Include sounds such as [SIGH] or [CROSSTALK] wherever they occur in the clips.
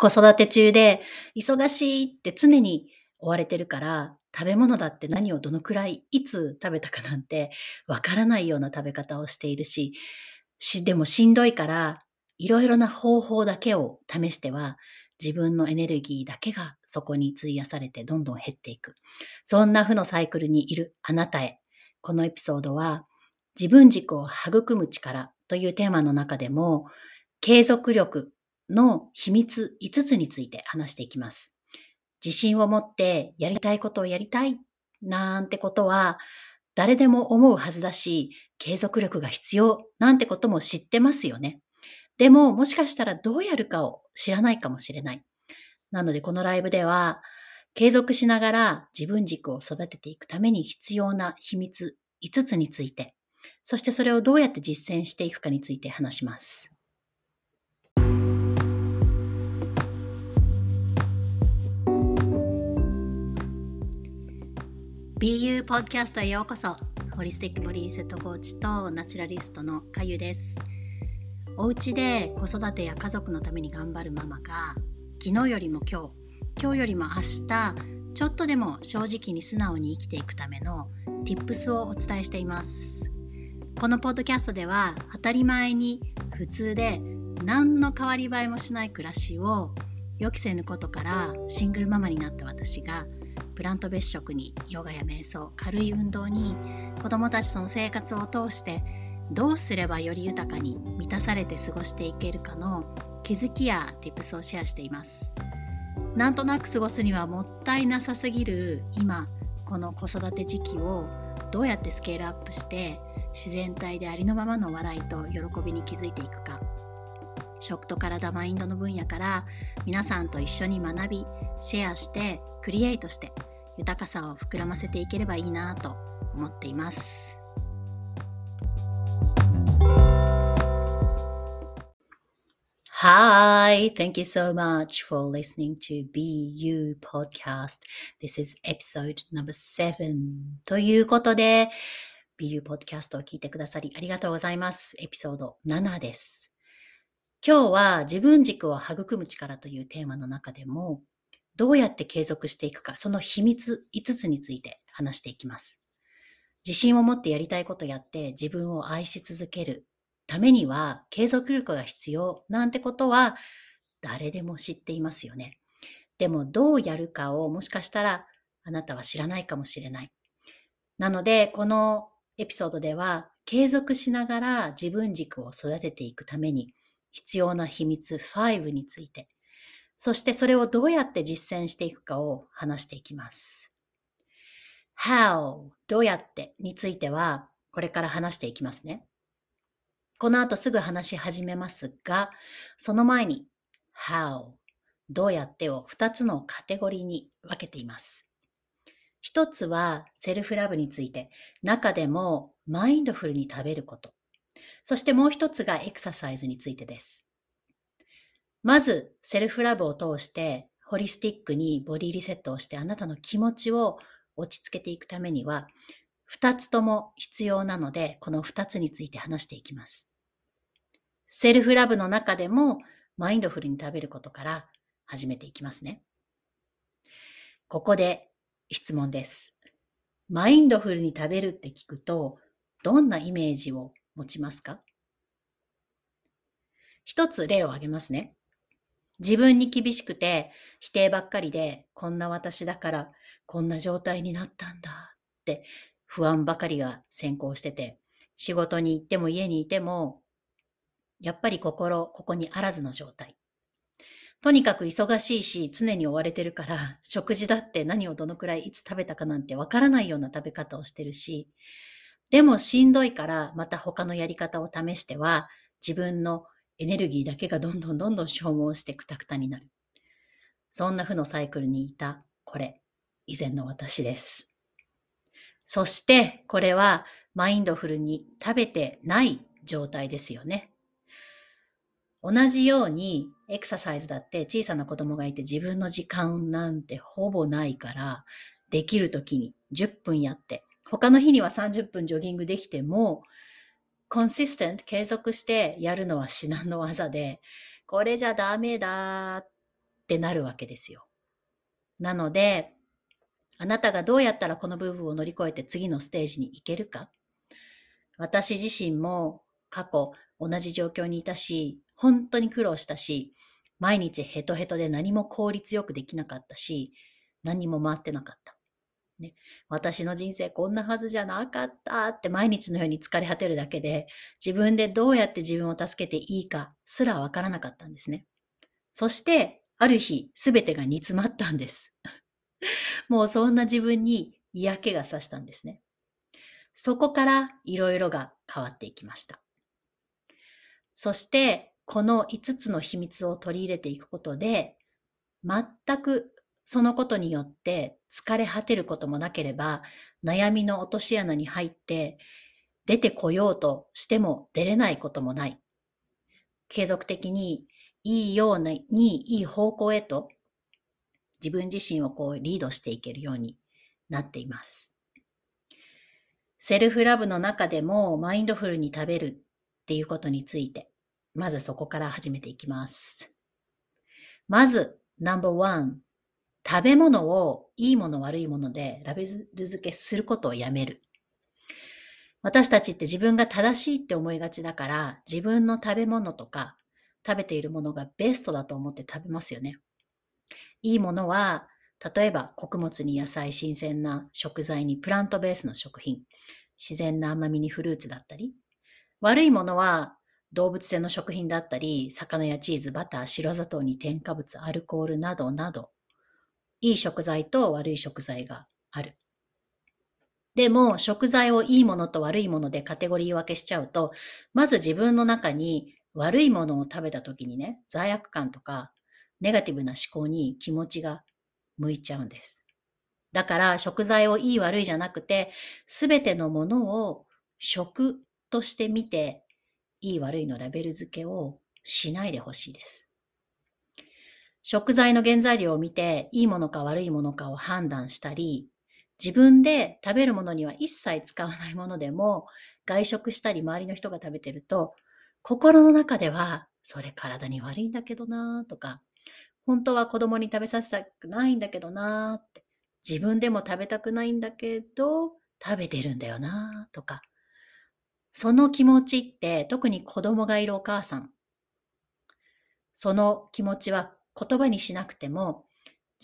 子育て中で忙しいって常に追われてるから食べ物だって何をどのくらいいつ食べたかなんてわからないような食べ方をしているし、し、でもしんどいからいろいろな方法だけを試しては自分のエネルギーだけがそこに費やされてどんどん減っていく。そんな負のサイクルにいるあなたへ。このエピソードは自分軸を育む力というテーマの中でも継続力の秘密5つについて話していきます。自信を持ってやりたいことをやりたいなんてことは誰でも思うはずだし、継続力が必要なんてことも知ってますよね。でももしかしたらどうやるかを知らないかもしれない。なのでこのライブでは継続しながら自分軸を育てていくために必要な秘密5つについて、そしてそれをどうやって実践していくかについて話します。BU ポッドキャストへようこそ。ホリスティックボディセットコーチとナチュラリストのかゆです。お家で子育てや家族のために頑張るママが昨日よりも今日今日よりも明日ちょっとでも正直に素直に生きていくための Tips をお伝えしています。このポッドキャストでは当たり前に普通で何の変わり映えもしない暮らしを予期せぬことからシングルママになった私がプラント別食にヨガや瞑想軽い運動に子どもたちとの生活を通してどうすればより豊かに満たされて過ごしていけるかの気づきや tips をシェアしています。なんとなく過ごすにはもったいなさすぎる今この子育て時期をどうやってスケールアップして自然体でありのままの笑いと喜びに気づいていくか。食と体マインドの分野から皆さんと一緒に学びシェアしてクリエイトして豊かさを膨らませていければいいなと思っています。Hi, thank you so much for listening to BU Podcast. This is episode number seven. ということで、BU Podcast を聞いてくださりありがとうございます。エピソード7です。今日は自分軸を育む力というテーマの中でも、どうやって継続していくか、その秘密5つについて話していきます。自信を持ってやりたいことやって自分を愛し続けるためには継続力が必要なんてことは誰でも知っていますよね。でもどうやるかをもしかしたらあなたは知らないかもしれない。なのでこのエピソードでは継続しながら自分軸を育てていくために必要な秘密5についてそしてそれをどうやって実践していくかを話していきます。how どうやってについてはこれから話していきますね。この後すぐ話し始めますが、その前に how どうやってを2つのカテゴリーに分けています。一つはセルフラブについて、中でもマインドフルに食べること。そしてもう一つがエクササイズについてです。まず、セルフラブを通して、ホリスティックにボディリセットをしてあなたの気持ちを落ち着けていくためには、二つとも必要なので、この二つについて話していきます。セルフラブの中でも、マインドフルに食べることから始めていきますね。ここで質問です。マインドフルに食べるって聞くと、どんなイメージを持ちますか？一つ例を挙げますね。自分に厳しくて否定ばっかりで、こんな私だからこんな状態になったんだって不安ばかりが先行してて、仕事に行っても家にいても、やっぱり心、ここにあらずの状態。とにかく忙しいし、常に追われてるから、食事だって何をどのくらいいつ食べたかなんてわからないような食べ方をしてるし、でもしんどいからまた他のやり方を試しては、自分のエネルギーだけがどんどんどんどん消耗してくたくたになる。そんな負のサイクルにいた、これ、以前の私です。そして、これはマインドフルに食べてない状態ですよね。同じようにエクササイズだって小さな子供がいて自分の時間なんてほぼないからできる時に10分やって他の日には30分ジョギングできてもコンシステント、継続してやるのは至難の技で、これじゃダメだっってなるわけですよ。なので、あなたがどうやったらこの部分を乗り越えて次のステージに行けるか私自身も過去同じ状況にいたし、本当に苦労したし、毎日ヘトヘトで何も効率よくできなかったし、何も回ってなかった。ね、私の人生こんなはずじゃなかったって毎日のように疲れ果てるだけで、自分でどうやって自分を助けていいかすらわからなかったんですね。そして、ある日、すべてが煮詰まったんです。[LAUGHS] もうそんな自分に嫌気がさしたんですね。そこからいろいろが変わっていきました。そして、この5つの秘密を取り入れていくことで、全くそのことによって疲れ果てることもなければ、悩みの落とし穴に入って出てこようとしても出れないこともない。継続的にいいように、いい方向へと自分自身をこうリードしていけるようになっています。セルフラブの中でもマインドフルに食べるっていうことについて、まずそこから始めていきます。まず、ナンバーワン。食べ物をいいもの悪いものでラベル付けすることをやめる。私たちって自分が正しいって思いがちだから自分の食べ物とか食べているものがベストだと思って食べますよね。いいものは、例えば穀物に野菜、新鮮な食材にプラントベースの食品、自然な甘みにフルーツだったり、悪いものは動物性の食品だったり、魚やチーズ、バター、白砂糖に添加物、アルコールなどなど、いい食材と悪い食材がある。でも、食材をいいものと悪いものでカテゴリー分けしちゃうと、まず自分の中に悪いものを食べた時にね、罪悪感とかネガティブな思考に気持ちが向いちゃうんです。だから食材をいい悪いじゃなくて、すべてのものを食として見て、いい悪いのラベル付けをしないでほしいです。食材の原材料を見て、いいものか悪いものかを判断したり、自分で食べるものには一切使わないものでも、外食したり周りの人が食べてると、心の中では、それ体に悪いんだけどなとか、本当は子供に食べさせたくないんだけどなって、自分でも食べたくないんだけど、食べてるんだよなとか、その気持ちって特に子供がいるお母さん、その気持ちは言葉にしなくても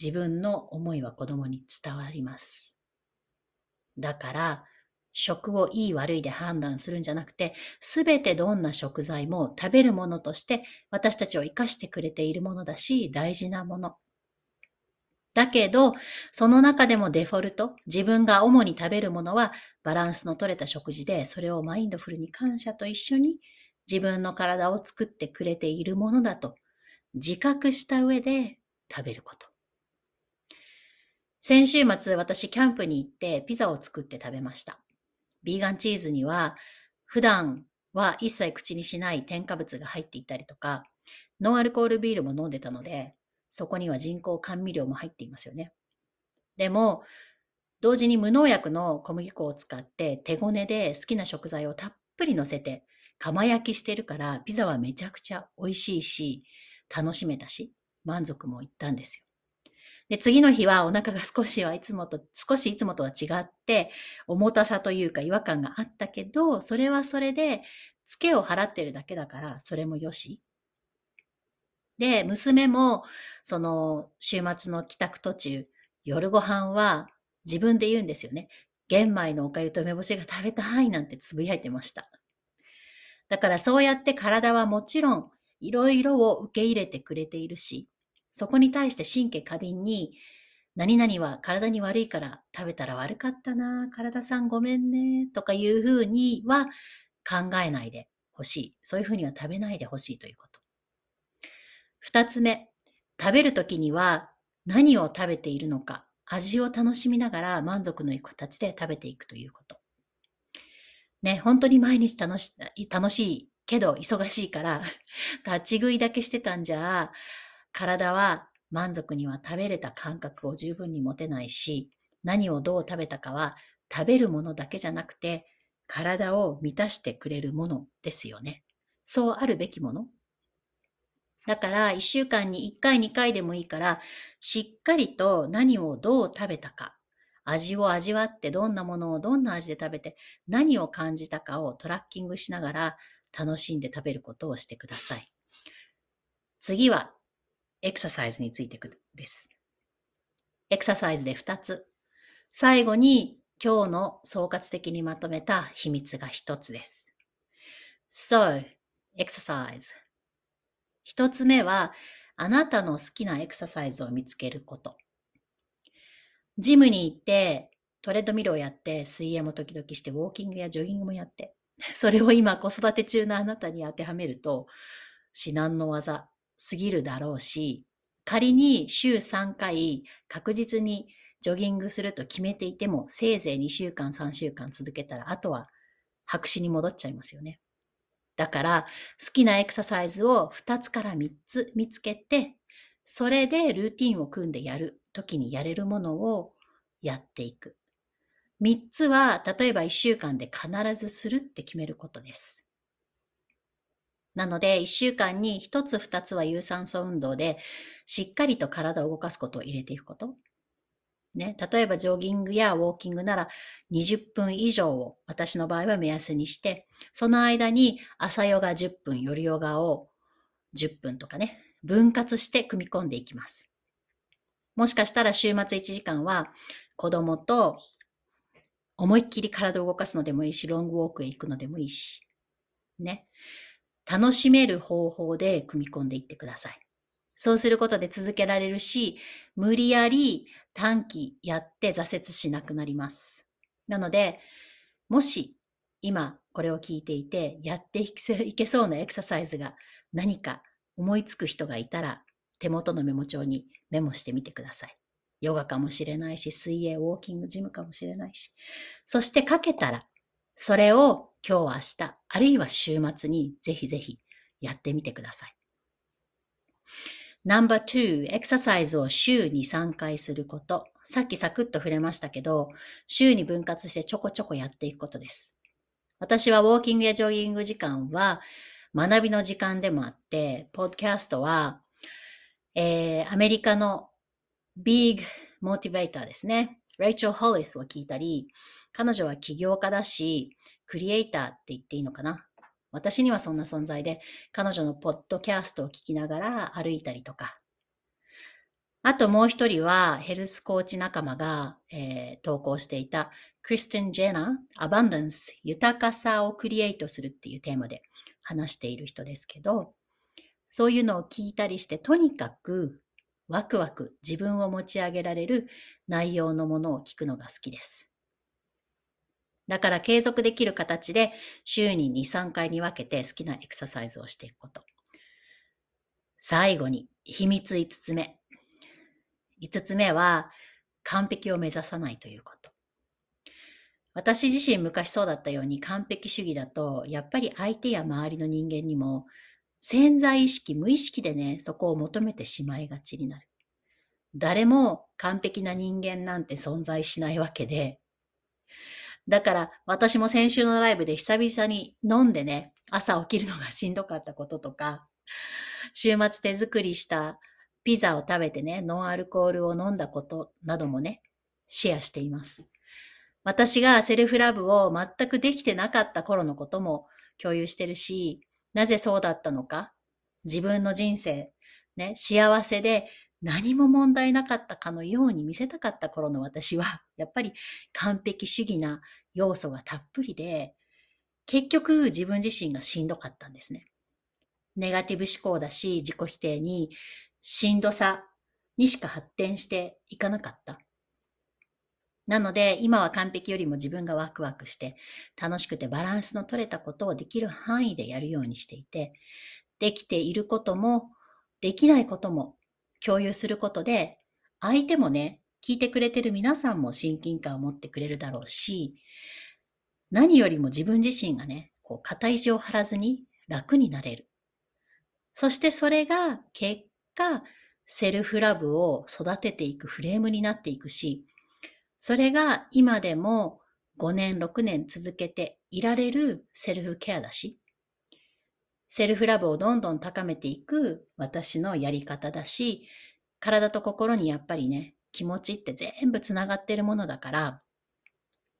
自分の思いは子供に伝わります。だから、食をいい悪いで判断するんじゃなくて、すべてどんな食材も食べるものとして私たちを生かしてくれているものだし、大事なもの。だけど、その中でもデフォルト、自分が主に食べるものはバランスの取れた食事で、それをマインドフルに感謝と一緒に自分の体を作ってくれているものだと自覚した上で食べること。先週末、私キャンプに行ってピザを作って食べました。ビーガンチーズには普段は一切口にしない添加物が入っていたりとか、ノンアルコールビールも飲んでたので、そこには人工甘味料も入っていますよね。でも、同時に無農薬の小麦粉を使って手ごねで好きな食材をたっぷり乗せて釜焼きしてるからピザはめちゃくちゃ美味しいし楽しめたし満足もいったんですよ。で、次の日はお腹が少しはいつもと、少しいつもとは違って、重たさというか違和感があったけど、それはそれで、ツケを払ってるだけだから、それもよし。で、娘も、その、週末の帰宅途中、夜ご飯は自分で言うんですよね。玄米のおかゆと梅干しが食べたいなんてつぶやいてました。だからそうやって体はもちろんいろいろを受け入れてくれているし、そこに対して神経過敏に、何々は体に悪いから食べたら悪かったな、体さんごめんね、とかいうふうには考えないでほしい。そういうふうには食べないでほしいということ。二つ目、食べるときには何を食べているのか、味を楽しみながら満足のいく形で食べていくということ。ね、本当に毎日楽し楽しいけど忙しいから [LAUGHS] 立ち食いだけしてたんじゃ体は満足には食べれた感覚を十分に持てないし、何をどう食べたかは食べるものだけじゃなくて、体を満たしてくれるものですよね。そうあるべきもの。だから1週間に1回2回でもいいからしっかりと何をどう食べたか味を味わってどんなものをどんな味で食べて何を感じたかをトラッキングしながら楽しんで食べることをしてください。次はエクササイズについてです。エクササイズで2つ。最後に今日の総括的にまとめた秘密が1つです。So, exercise. 1つ目はあなたの好きなエクササイズを見つけること。ジムに行って、トレッドミルをやって、水泳も時々して、ウォーキングやジョギングもやって、[LAUGHS] それを今子育て中のあなたに当てはめると、至難の技すぎるだろうし、仮に週3回確実にジョギングすると決めていても、せいぜい2週間、3週間続けたら、あとは白紙に戻っちゃいますよね。だから、好きなエクササイズを2つから3つ見つけて、それでルーティンを組んでやる時にやれるものをやっていく。3つは、例えば1週間で必ずするって決めることです。なので、1週間に1つ2つは有酸素運動で、しっかりと体を動かすことを入れていくこと。ね、例えばジョギングやウォーキングなら20分以上を私の場合は目安にして、その間に朝ヨガ10分、夜ヨガを10分とかね、分割して組み込んでいきます。もしかしたら週末1時間は子供と思いっきり体を動かすのでもいいし、ロングウォークへ行くのでもいいし、ね。楽しめる方法で組み込んでいってください。そうすることで続けられるし、無理やり短期やって挫折しなくなります。なので、もし今これを聞いていて、やっていけそうなエクササイズが何か思いつく人がいたら、手元のメモ帳にメモしてみてください。ヨガかもしれないし、水泳、ウォーキング、ジムかもしれないし。そして書けたら、それを今日明日、あるいは週末にぜひぜひやってみてください。No.2、エクササイズを週に3回すること。さっきサクッと触れましたけど、週に分割してちょこちょこやっていくことです。私はウォーキングやジョギング時間は学びの時間でもあって、ポッドキャストは、えー、アメリカのビッグモチベーターですね。レイチェル・ホリスを聞いたり、彼女は起業家だし、クリエイターって言っていいのかな。私にはそんな存在で、彼女のポッドキャストを聞きながら歩いたりとか。あともう一人はヘルスコーチ仲間が、えー、投稿していたクリスティン・ジェナー、アバンダンス、豊かさをクリエイトするっていうテーマで話している人ですけど、そういうのを聞いたりして、とにかくワクワク自分を持ち上げられる内容のものを聞くのが好きです。だから継続できる形で週に2、3回に分けて好きなエクササイズをしていくこと。最後に秘密5つ目。5つ目は完璧を目指さないということ。私自身昔そうだったように完璧主義だと、やっぱり相手や周りの人間にも潜在意識、無意識でね、そこを求めてしまいがちになる。誰も完璧な人間なんて存在しないわけで、だから私も先週のライブで久々に飲んでね、朝起きるのがしんどかったこととか、週末手作りしたピザを食べてね、ノンアルコールを飲んだことなどもね、シェアしています。私がセルフラブを全くできてなかった頃のことも共有してるし、なぜそうだったのか、自分の人生、ね、幸せで何も問題なかったかのように見せたかった頃の私は、[LAUGHS] やっぱり完璧主義な要素がたっぷりで、結局自分自身がしんどかったんですね。ネガティブ思考だし、自己否定に、しんどさにしか発展していかなかった。なので、今は完璧よりも自分がワクワクして、楽しくてバランスの取れたことをできる範囲でやるようにしていて、できていることも、できないことも共有することで、相手もね、聞いてくれてる皆さんも親近感を持ってくれるだろうし、何よりも自分自身がね、こう、肩石を張らずに楽になれる。そしてそれが結果、セルフラブを育てていくフレームになっていくし、それが今でも5年、6年続けていられるセルフケアだし、セルフラブをどんどん高めていく私のやり方だし、体と心にやっぱりね、気持ちって全部つながってるものだから、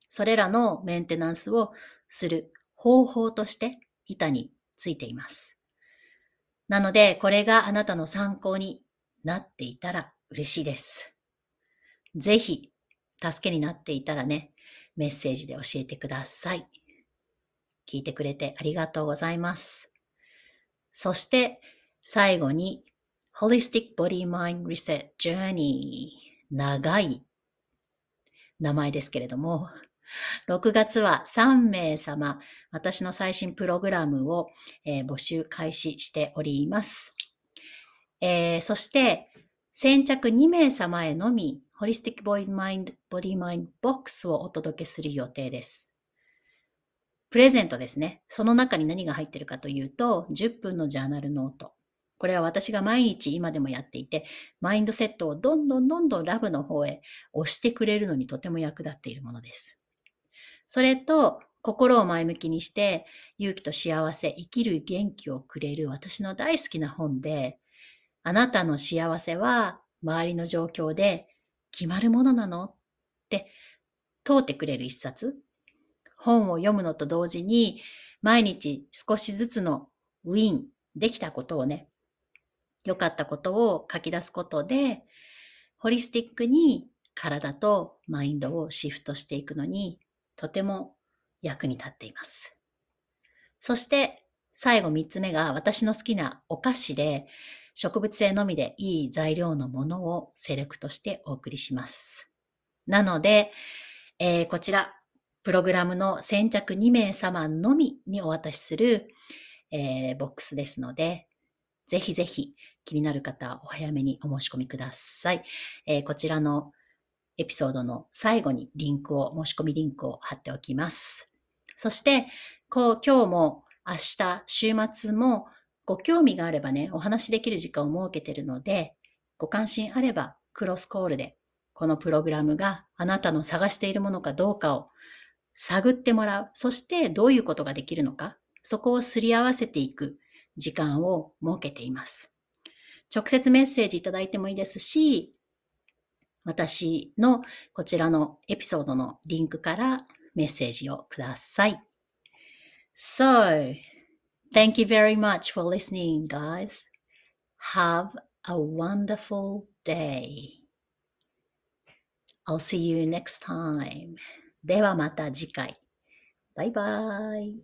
それらのメンテナンスをする方法として板についています。なので、これがあなたの参考になっていたら嬉しいです。ぜひ、助けになっていたらね、メッセージで教えてください。聞いてくれてありがとうございます。そして、最後に、Holistic Body Mind Reset Journey 長い名前ですけれども、6月は3名様、私の最新プログラムを、えー、募集開始しております。えー、そして、先着2名様へのみ、 Holistic Body Mind、Body Mind Box をお届けする予定です。プレゼントですね。その中に何が入ってるかというと、10分のジャーナルノート。これは私が毎日今でもやっていて、マインドセットをどんどんどんどんラブの方へ押してくれるのにとても役立っているものです。それと、心を前向きにして、勇気と幸せ、生きる元気をくれる私の大好きな本で、あなたの幸せは周りの状況で決まるものなの？って問うてくれる一冊。本を読むのと同時に、毎日少しずつのウィン、できたことをね、良かったことを書き出すことで、ホリスティックに体とマインドをシフトしていくのに、とても役に立っています。そして、最後三つ目が私の好きなお菓子で、植物性のみでいい材料のものをセレクトしてお送りします。なので、えー、こちら、プログラムの先着2名様のみにお渡しする、えー、ボックスですので、ぜひぜひ気になる方はお早めにお申し込みください。えー、こちらのエピソードの最後にリンクを、申し込みリンクを貼っておきます。そして、こう今日も明日、週末もご興味があればね、お話しできる時間を設けているので、ご関心あればクロスコールでこのプログラムがあなたの探しているものかどうかを探ってもらう。そしてどういうことができるのか、そこをすり合わせていく時間を設けています。直接メッセージいただいてもいいですし、私のこちらのエピソードのリンクからメッセージをください。So, Thank you very much for listening, guys. Have a wonderful day. I'll see you next time. ではまた次回。バイバイ。